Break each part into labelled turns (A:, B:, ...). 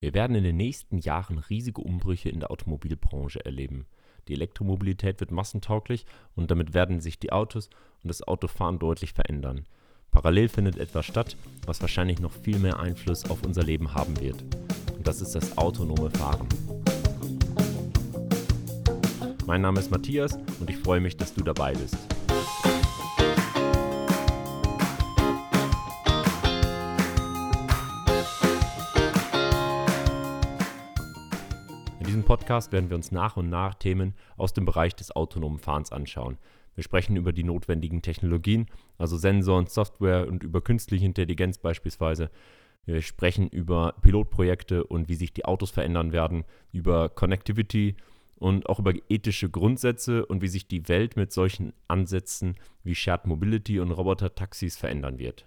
A: Wir werden in den nächsten Jahren riesige Umbrüche in der Automobilbranche erleben. Die Elektromobilität wird massentauglich und damit werden sich die Autos und das Autofahren deutlich verändern. Parallel findet etwas statt, was wahrscheinlich noch viel mehr Einfluss auf unser Leben haben wird. Und das ist das autonome Fahren. Mein Name ist Matthias und ich freue mich, dass du dabei bist. Diesem Podcast werden wir uns nach und nach Themen aus dem Bereich des autonomen Fahrens anschauen. Wir sprechen über die notwendigen Technologien, also Sensoren, Software und über künstliche Intelligenz beispielsweise. Wir sprechen über Pilotprojekte und wie sich die Autos verändern werden, über Connectivity und auch über ethische Grundsätze und wie sich die Welt mit solchen Ansätzen wie Shared Mobility und Roboter-Taxis verändern wird.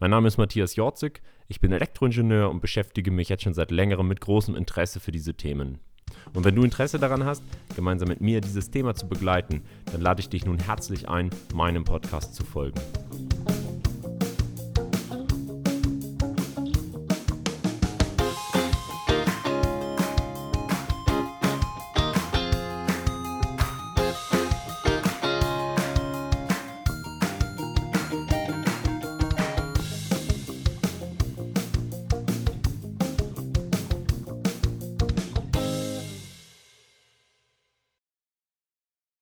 A: Mein Name ist Matthias Jorzig, ich bin Elektroingenieur und beschäftige mich jetzt schon seit längerem mit großem Interesse für diese Themen. Und wenn du Interesse daran hast, gemeinsam mit mir dieses Thema zu begleiten, dann lade ich dich nun herzlich ein, meinem Podcast zu folgen.